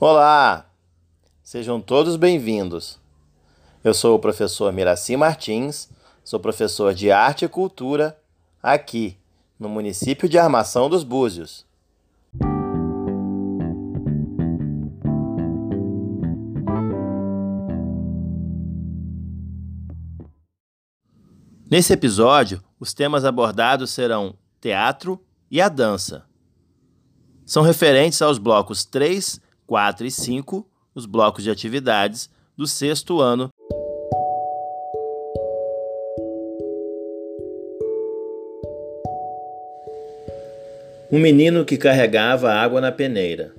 Olá! Sejam todos bem-vindos. Eu sou o professor Miraci Martins, sou professor de Arte e Cultura aqui no município de Armação dos Búzios. Nesse episódio, os temas abordados serão teatro e a dança. São referentes aos blocos 3, 4 e 5, os blocos de atividades do sexto ano. Um menino que carregava água na peneira.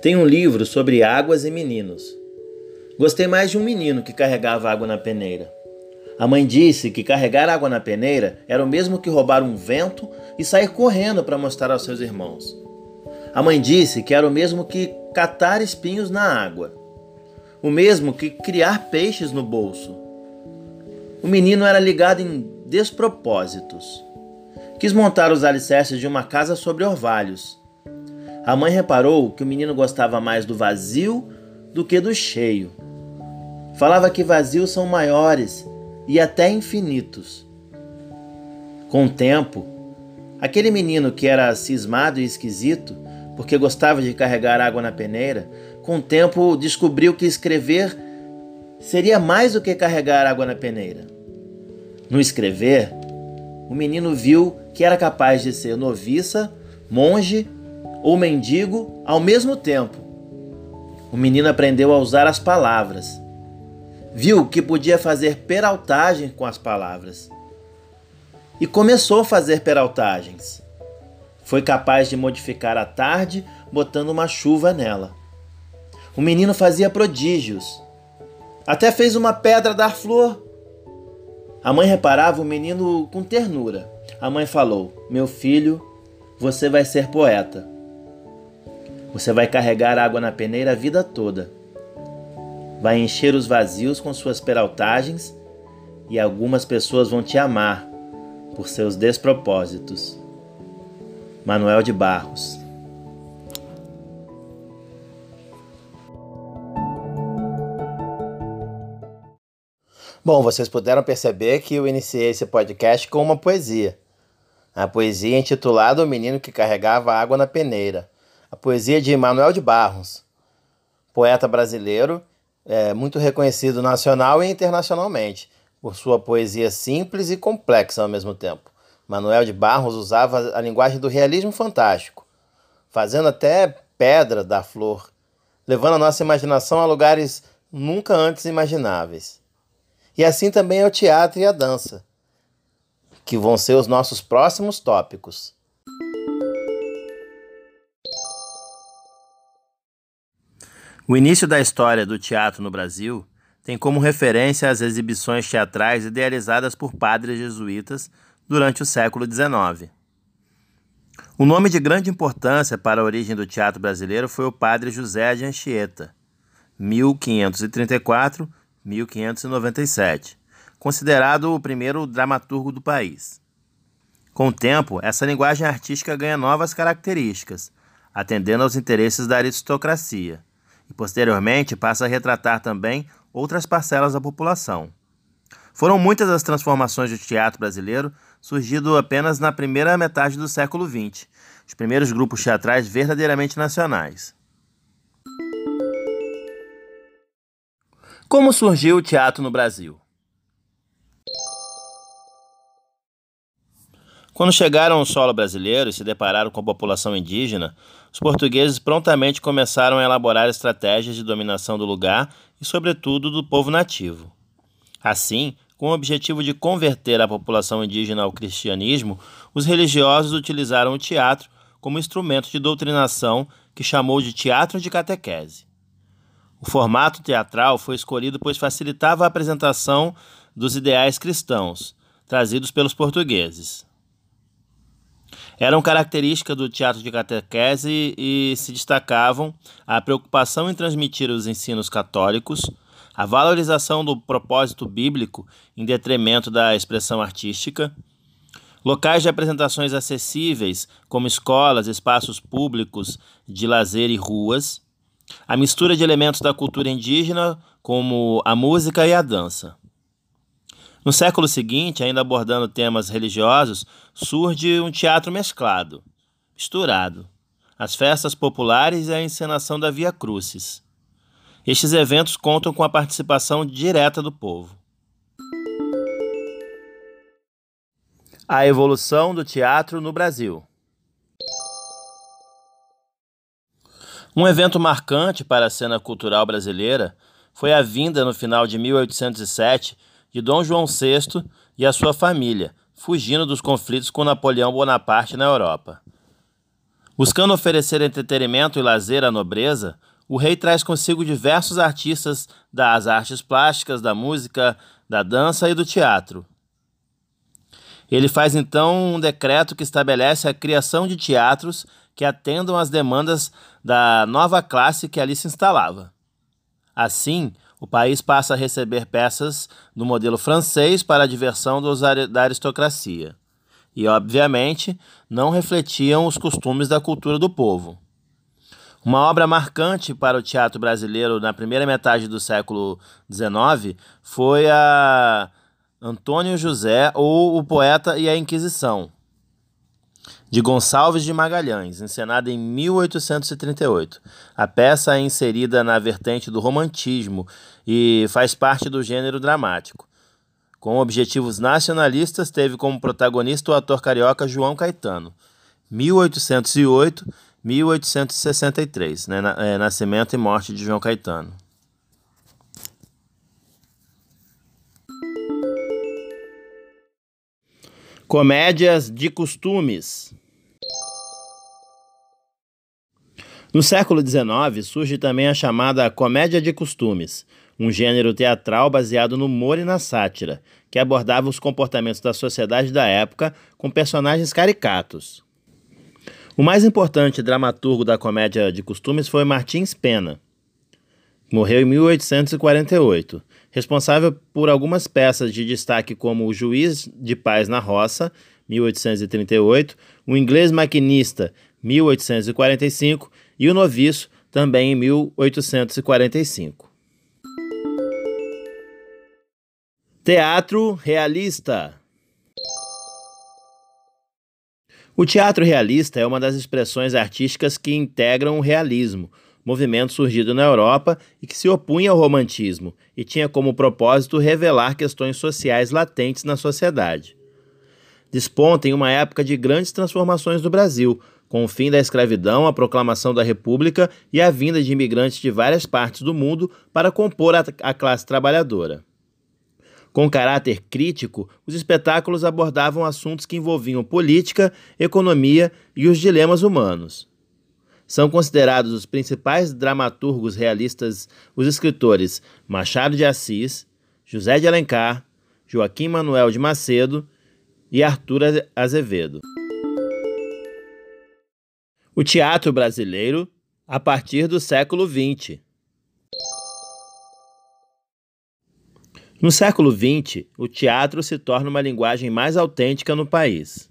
Tem um livro sobre águas e meninos. Gostei mais de um menino que carregava água na peneira. A mãe disse que carregar água na peneira era o mesmo que roubar um vento e sair correndo para mostrar aos seus irmãos. A mãe disse que era o mesmo que catar espinhos na água, o mesmo que criar peixes no bolso. O menino era ligado em despropósitos. Quis montar os alicerces de uma casa sobre orvalhos. A mãe reparou que o menino gostava mais do vazio do que do cheio. Falava que vazios são maiores e até infinitos. Com o tempo, aquele menino que era cismado e esquisito, porque gostava de carregar água na peneira, com o tempo descobriu que escrever seria mais do que carregar água na peneira. No escrever, o menino viu que era capaz de ser noviça, monge ou mendigo ao mesmo tempo. O menino aprendeu a usar as palavras viu que podia fazer peraltagem com as palavras e começou a fazer peraltagens. Foi capaz de modificar a tarde botando uma chuva nela. O menino fazia prodígios. Até fez uma pedra dar flor. A mãe reparava o menino com ternura. A mãe falou: Meu filho, você vai ser poeta. Você vai carregar água na peneira a vida toda vai encher os vazios com suas peraltagens e algumas pessoas vão te amar por seus despropósitos. Manuel de Barros Bom, vocês puderam perceber que eu iniciei esse podcast com uma poesia. A poesia intitulada O Menino que Carregava Água na Peneira. A poesia de Manuel de Barros, poeta brasileiro é muito reconhecido nacional e internacionalmente por sua poesia simples e complexa ao mesmo tempo. Manuel de Barros usava a linguagem do realismo fantástico, fazendo até pedra da flor, levando a nossa imaginação a lugares nunca antes imagináveis. E assim também é o teatro e a dança, que vão ser os nossos próximos tópicos. O início da história do teatro no Brasil tem como referência as exibições teatrais idealizadas por padres jesuítas durante o século XIX. O nome de grande importância para a origem do teatro brasileiro foi o padre José de Anchieta, 1534-1597, considerado o primeiro dramaturgo do país. Com o tempo, essa linguagem artística ganha novas características, atendendo aos interesses da aristocracia e posteriormente passa a retratar também outras parcelas da população. Foram muitas as transformações do teatro brasileiro, surgido apenas na primeira metade do século XX, os primeiros grupos teatrais verdadeiramente nacionais. Como surgiu o teatro no Brasil? Quando chegaram ao solo brasileiro e se depararam com a população indígena, os portugueses prontamente começaram a elaborar estratégias de dominação do lugar e, sobretudo, do povo nativo. Assim, com o objetivo de converter a população indígena ao cristianismo, os religiosos utilizaram o teatro como instrumento de doutrinação que chamou de teatro de catequese. O formato teatral foi escolhido pois facilitava a apresentação dos ideais cristãos, trazidos pelos portugueses eram características do teatro de catequese e se destacavam a preocupação em transmitir os ensinos católicos, a valorização do propósito bíblico em detrimento da expressão artística, Locais de apresentações acessíveis, como escolas, espaços públicos de lazer e ruas. A mistura de elementos da cultura indígena, como a música e a dança. No século seguinte, ainda abordando temas religiosos, surge um teatro mesclado, misturado, as festas populares e a encenação da Via Crucis. Estes eventos contam com a participação direta do povo. A evolução do teatro no Brasil. Um evento marcante para a cena cultural brasileira foi a vinda no final de 1807 de Dom João VI e a sua família, fugindo dos conflitos com Napoleão Bonaparte na Europa. Buscando oferecer entretenimento e lazer à nobreza, o rei traz consigo diversos artistas das artes plásticas, da música, da dança e do teatro. Ele faz então um decreto que estabelece a criação de teatros que atendam às demandas da nova classe que ali se instalava. Assim, o país passa a receber peças do modelo francês para a diversão dos, da aristocracia. E, obviamente, não refletiam os costumes da cultura do povo. Uma obra marcante para o teatro brasileiro na primeira metade do século XIX foi a Antônio José ou O Poeta e a Inquisição, de Gonçalves de Magalhães, encenada em 1838. A peça é inserida na vertente do romantismo e faz parte do gênero dramático. Com objetivos nacionalistas, teve como protagonista o ator carioca João Caetano. 1808-1863, né? É, nascimento e morte de João Caetano. Comédias de costumes. No século XIX surge também a chamada comédia de costumes, um gênero teatral baseado no humor e na sátira, que abordava os comportamentos da sociedade da época com personagens caricatos. O mais importante dramaturgo da comédia de costumes foi Martins Pena. Morreu em 1848 responsável por algumas peças de destaque como O Juiz de Paz na Roça, 1838, O Inglês Maquinista, 1845 e O Noviço, também em 1845. Teatro realista. O teatro realista é uma das expressões artísticas que integram o realismo, movimento surgido na Europa e que se opunha ao romantismo e tinha como propósito revelar questões sociais latentes na sociedade. Desponta em uma época de grandes transformações no Brasil, com o fim da escravidão, a proclamação da República e a vinda de imigrantes de várias partes do mundo para compor a, a classe trabalhadora. Com caráter crítico, os espetáculos abordavam assuntos que envolviam política, economia e os dilemas humanos. São considerados os principais dramaturgos realistas os escritores Machado de Assis, José de Alencar, Joaquim Manuel de Macedo e Arthur Azevedo. O teatro brasileiro a partir do século XX. No século XX, o teatro se torna uma linguagem mais autêntica no país.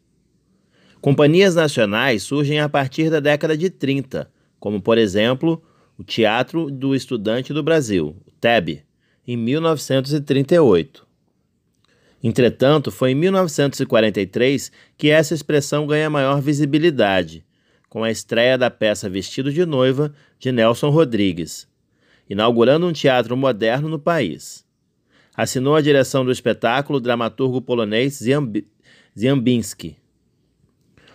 Companhias nacionais surgem a partir da década de 30, como, por exemplo, o Teatro do Estudante do Brasil, TEB, em 1938. Entretanto, foi em 1943 que essa expressão ganha maior visibilidade, com a estreia da peça Vestido de Noiva, de Nelson Rodrigues, inaugurando um teatro moderno no país. Assinou a direção do espetáculo o dramaturgo polonês Ziambinski.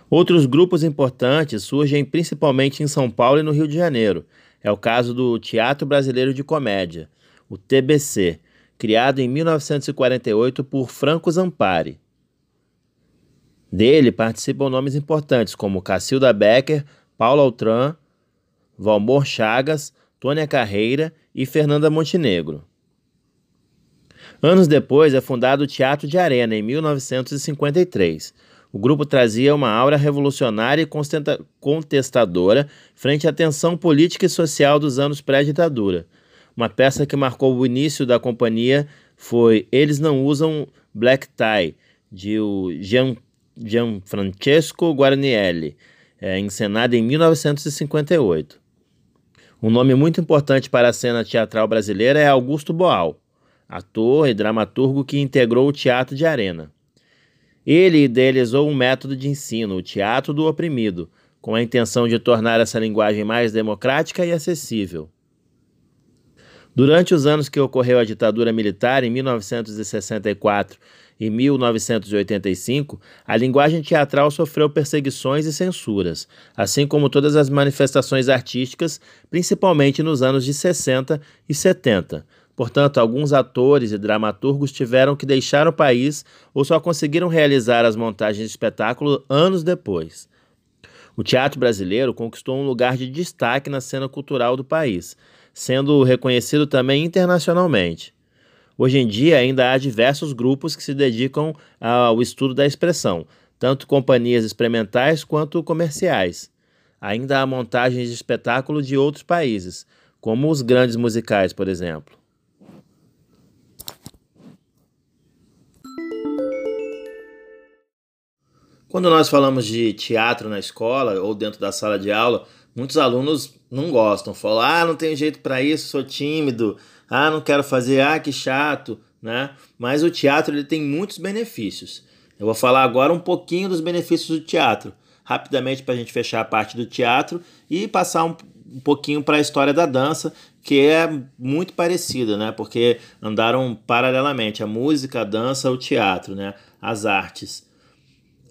Outros grupos importantes surgem principalmente em São Paulo e no Rio de Janeiro. É o caso do Teatro Brasileiro de Comédia, o TBC, criado em 1948 por Franco Zampari. Dele participam nomes importantes como Cacilda Becker, Paulo Altran, Valmor Chagas, Tônia Carreira e Fernanda Montenegro. Anos depois é fundado o Teatro de Arena, em 1953 o grupo trazia uma aura revolucionária e contestadora frente à tensão política e social dos anos pré-ditadura. Uma peça que marcou o início da companhia foi Eles Não Usam Black Tie, de Jean Gianfrancesco Guarnielli, é, encenada em 1958. Um nome muito importante para a cena teatral brasileira é Augusto Boal, ator e dramaturgo que integrou o teatro de arena. Ele idealizou um método de ensino, o teatro do oprimido, com a intenção de tornar essa linguagem mais democrática e acessível. Durante os anos que ocorreu a ditadura militar, em 1964 e 1985, a linguagem teatral sofreu perseguições e censuras, assim como todas as manifestações artísticas, principalmente nos anos de 60 e 70. Portanto, alguns atores e dramaturgos tiveram que deixar o país ou só conseguiram realizar as montagens de espetáculo anos depois. O teatro brasileiro conquistou um lugar de destaque na cena cultural do país, sendo reconhecido também internacionalmente. Hoje em dia, ainda há diversos grupos que se dedicam ao estudo da expressão, tanto companhias experimentais quanto comerciais. Ainda há montagens de espetáculo de outros países, como os grandes musicais, por exemplo. Quando nós falamos de teatro na escola ou dentro da sala de aula, muitos alunos não gostam, falam: ah, não tenho jeito para isso, sou tímido, ah, não quero fazer, ah, que chato, né? Mas o teatro ele tem muitos benefícios. Eu vou falar agora um pouquinho dos benefícios do teatro, rapidamente para a gente fechar a parte do teatro e passar um, um pouquinho para a história da dança, que é muito parecida, né? Porque andaram paralelamente a música, a dança, o teatro, né? As artes.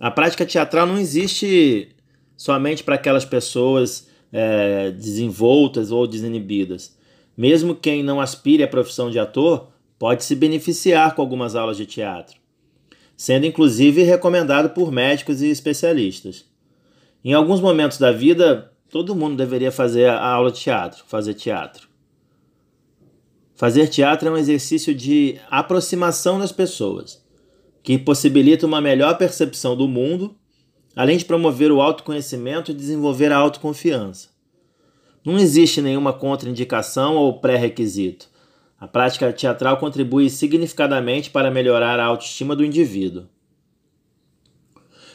A prática teatral não existe somente para aquelas pessoas é, desenvoltas ou desinibidas. Mesmo quem não aspire à profissão de ator pode se beneficiar com algumas aulas de teatro, sendo inclusive recomendado por médicos e especialistas. Em alguns momentos da vida, todo mundo deveria fazer a aula de teatro, fazer teatro. Fazer teatro é um exercício de aproximação das pessoas, que possibilita uma melhor percepção do mundo, além de promover o autoconhecimento e desenvolver a autoconfiança. Não existe nenhuma contraindicação ou pré-requisito. A prática teatral contribui significadamente para melhorar a autoestima do indivíduo.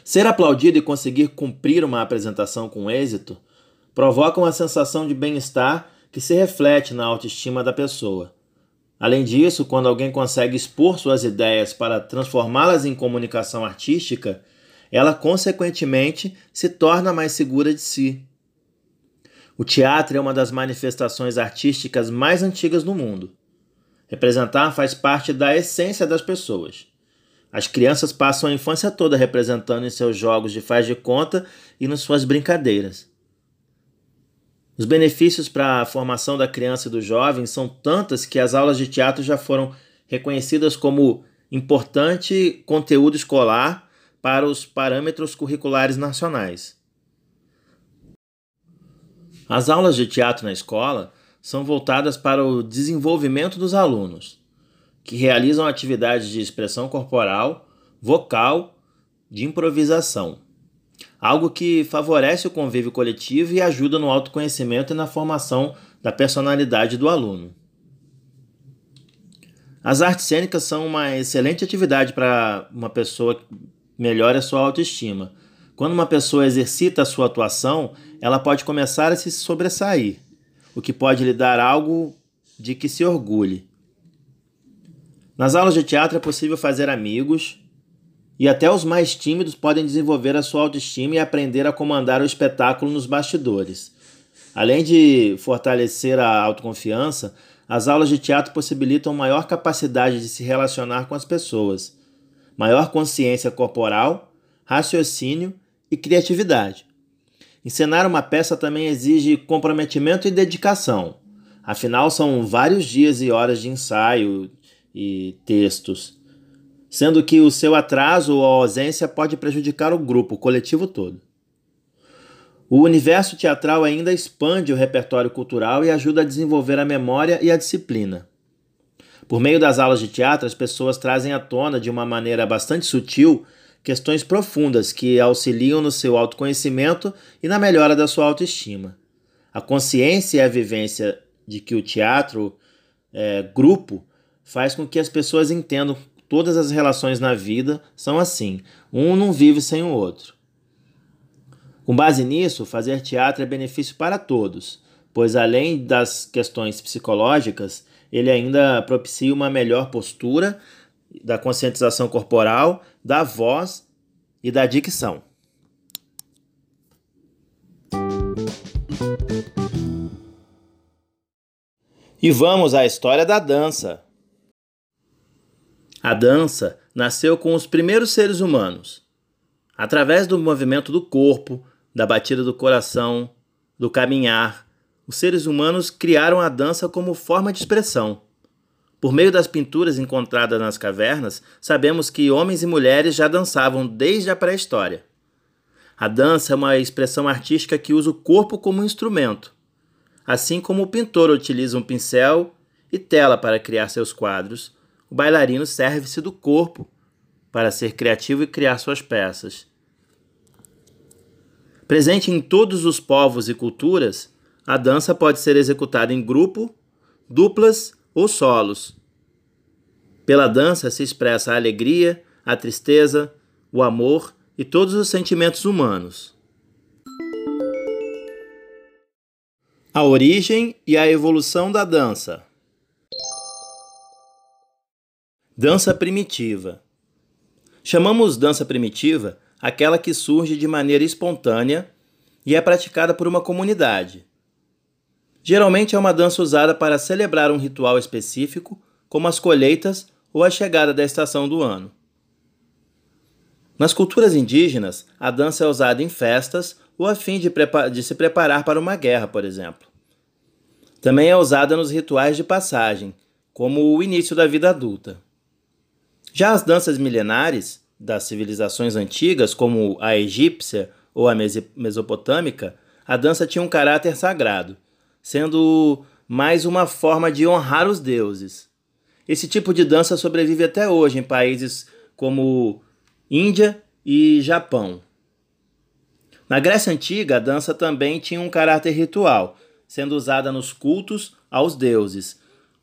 Ser aplaudido e conseguir cumprir uma apresentação com êxito provoca uma sensação de bem-estar que se reflete na autoestima da pessoa. Além disso, quando alguém consegue expor suas ideias para transformá-las em comunicação artística, ela consequentemente se torna mais segura de si. O teatro é uma das manifestações artísticas mais antigas do mundo. Representar faz parte da essência das pessoas. As crianças passam a infância toda representando em seus jogos de faz de conta e nas suas brincadeiras. Os benefícios para a formação da criança e do jovem são tantas que as aulas de teatro já foram reconhecidas como importante conteúdo escolar para os parâmetros curriculares nacionais. As aulas de teatro na escola são voltadas para o desenvolvimento dos alunos, que realizam atividades de expressão corporal, vocal, de improvisação, algo que favorece o convívio coletivo e ajuda no autoconhecimento e na formação da personalidade do aluno. As artes cênicas são uma excelente atividade para uma pessoa que melhore a sua autoestima quando uma pessoa exercita a sua atuação, ela pode começar a se sobressair, o que pode lhe dar algo de que se orgulhe. Nas aulas de teatro é possível fazer amigos, e até os mais tímidos podem desenvolver a sua autoestima e aprender a comandar o espetáculo nos bastidores. Além de fortalecer a autoconfiança, as aulas de teatro possibilitam maior capacidade de se relacionar com as pessoas, maior consciência corporal, raciocínio e criatividade. Encenar uma peça também exige comprometimento e dedicação. Afinal, são vários dias e horas de ensaio e textos, sendo que o seu atraso ou ausência pode prejudicar o grupo, o coletivo todo. O universo teatral ainda expande o repertório cultural e ajuda a desenvolver a memória e a disciplina. Por meio das aulas de teatro, as pessoas trazem à tona de uma maneira bastante sutil questões profundas que auxiliam no seu autoconhecimento e na melhora da sua autoestima. A consciência e a vivência de que o teatro é, grupo faz com que as pessoas entendam todas as relações na vida são assim, um não vive sem o outro. Com base nisso, fazer teatro é benefício para todos, pois além das questões psicológicas, ele ainda propicia uma melhor postura da conscientização corporal, da voz e da dicção. E vamos à história da dança. A dança nasceu com os primeiros seres humanos. Através do movimento do corpo, da batida do coração, do caminhar, os seres humanos criaram a dança como forma de expressão. Por meio das pinturas encontradas nas cavernas, sabemos que homens e mulheres já dançavam desde a pré-história. A dança é uma expressão artística que usa o corpo como instrumento. Assim como o pintor utiliza um pincel e tela para criar seus quadros, o bailarino serve-se do corpo para ser criativo e criar suas peças. Presente em todos os povos e culturas, a dança pode ser executada em grupo, duplas ou solos. Pela dança se expressa a alegria, a tristeza, o amor e todos os sentimentos humanos. A origem e a evolução da dança. Dança primitiva. Chamamos dança primitiva aquela que surge de maneira espontânea e é praticada por uma comunidade. Geralmente é uma dança usada para celebrar um ritual específico, como as colheitas ou a chegada da estação do ano. Nas culturas indígenas, a dança é usada em festas ou a fim de, de, se preparar para uma guerra, por exemplo. Também é usada nos rituais de passagem, como o início da vida adulta. Já as danças milenares das civilizações antigas, como a egípcia ou a mesopotâmica, a dança tinha um caráter sagrado, sendo mais uma forma de honrar os deuses. Esse tipo de dança sobrevive até hoje em países como Índia e Japão. Na Grécia Antiga, a dança também tinha um caráter ritual, sendo usada nos cultos aos deuses,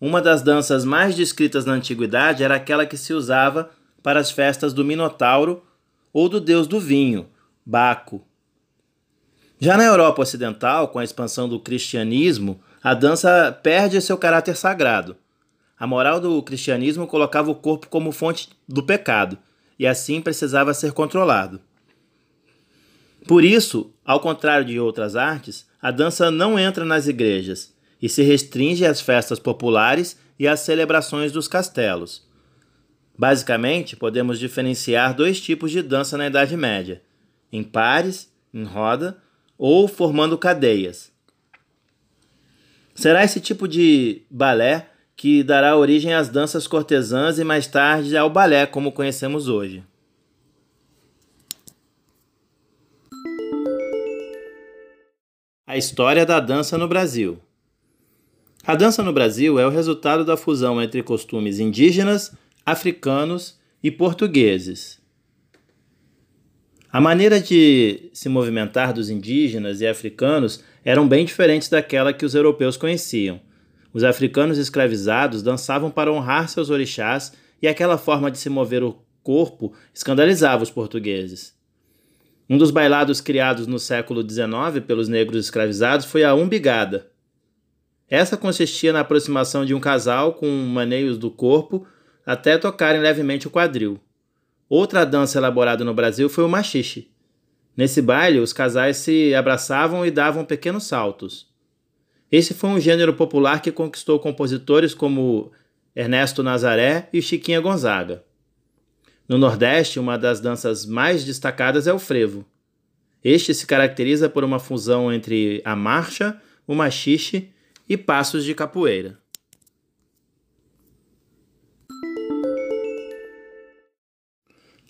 uma das danças mais descritas na antiguidade era aquela que se usava para as festas do Minotauro ou do deus do vinho, Baco. Já na Europa Ocidental, com a expansão do cristianismo, a dança perde seu caráter sagrado. A moral do cristianismo colocava o corpo como fonte do pecado e assim precisava ser controlado. Por isso, ao contrário de outras artes, a dança não entra nas igrejas, e se restringe às festas populares e às celebrações dos castelos. Basicamente, podemos diferenciar dois tipos de dança na Idade Média: em pares, em roda ou formando cadeias. Será esse tipo de balé que dará origem às danças cortesãs e mais tarde ao balé como conhecemos hoje. A história da dança no Brasil. A dança no Brasil é o resultado da fusão entre costumes indígenas, africanos e portugueses. A maneira de se movimentar dos indígenas e africanos eram bem diferentes daquela que os europeus conheciam. Os africanos escravizados dançavam para honrar seus orixás e aquela forma de se mover o corpo escandalizava os portugueses. Um dos bailados criados no século XIX pelos negros escravizados foi a umbigada, essa consistia na aproximação de um casal com maneios do corpo até tocarem levemente o quadril. Outra dança elaborada no Brasil foi o machixe. Nesse baile, os casais se abraçavam e davam pequenos saltos. Esse foi um gênero popular que conquistou compositores como Ernesto Nazaré e Chiquinha Gonzaga. No Nordeste, uma das danças mais destacadas é o frevo. Este se caracteriza por uma fusão entre a marcha, o machixe e passos de capoeira.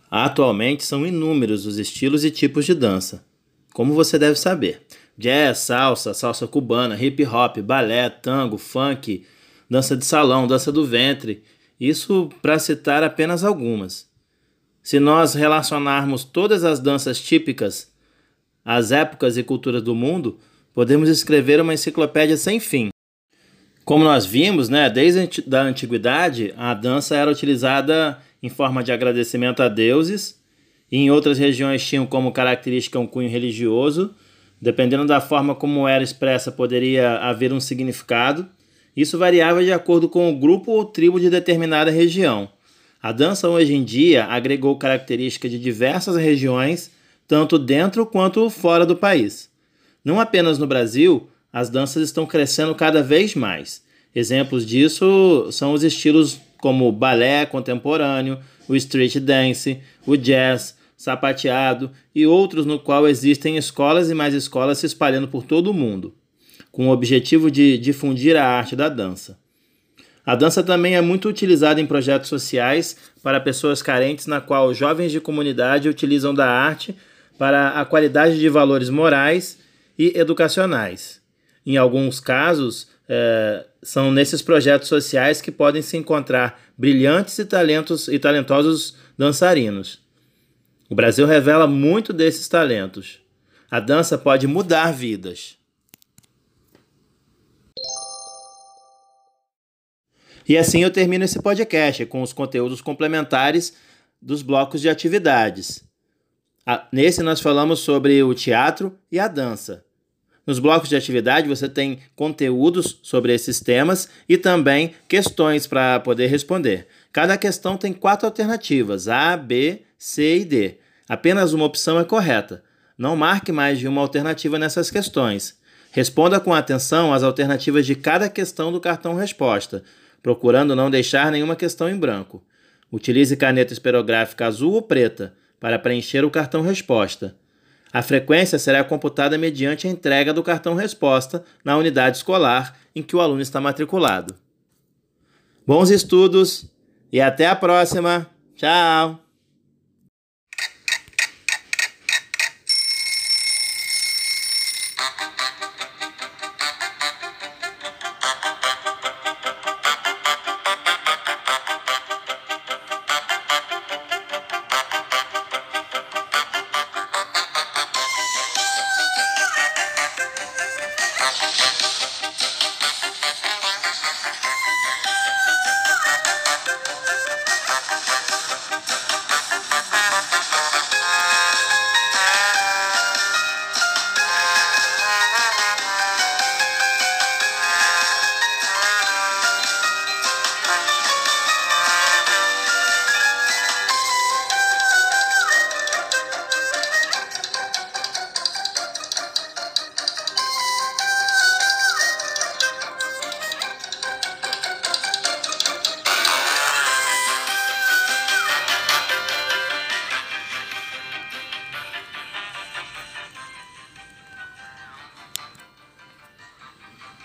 Atualmente são inúmeros os estilos e tipos de dança, como você deve saber: jazz, salsa, salsa cubana, hip hop, balé, tango, funk, dança de salão, dança do ventre. Isso para citar apenas algumas. Se nós relacionarmos todas as danças típicas às épocas e culturas do mundo, podemos escrever uma enciclopédia sem fim. Como nós vimos, né, desde a antiguidade, a dança era utilizada em forma de agradecimento a deuses, e em outras regiões tinham como característica um cunho religioso. Dependendo da forma como era expressa, poderia haver um significado. Isso variava de acordo com o grupo ou tribo de determinada região. A dança hoje em dia agregou características de diversas regiões, tanto dentro quanto fora do país. Não apenas no Brasil, as danças estão crescendo cada vez mais. Exemplos disso são os estilos como o balé contemporâneo, o street dance, o jazz, sapateado e outros no qual existem escolas e mais escolas se espalhando por todo o mundo, com o objetivo de difundir a arte da dança. A dança também é muito utilizada em projetos sociais para pessoas carentes, na qual jovens de comunidade utilizam da arte para a qualidade de valores morais e educacionais. Em alguns casos, é, são nesses projetos sociais que podem se encontrar brilhantes e, talentos, e talentosos dançarinos. O Brasil revela muito desses talentos. A dança pode mudar vidas. E assim eu termino esse podcast com os conteúdos complementares dos blocos de atividades. Nesse nós falamos sobre o teatro e a dança. Nos blocos de atividade você tem conteúdos sobre esses temas e também questões para poder responder. Cada questão tem quatro alternativas: A, B, C e D. Apenas uma opção é correta. Não marque mais de uma alternativa nessas questões. Responda com atenção as alternativas de cada questão do cartão resposta, procurando não deixar nenhuma questão em branco. Utilize caneta esperográfica azul ou preta para preencher o cartão resposta. A frequência será computada mediante a entrega do cartão resposta na unidade escolar em que o aluno está matriculado. Bons estudos e até a próxima! Tchau! Thank you.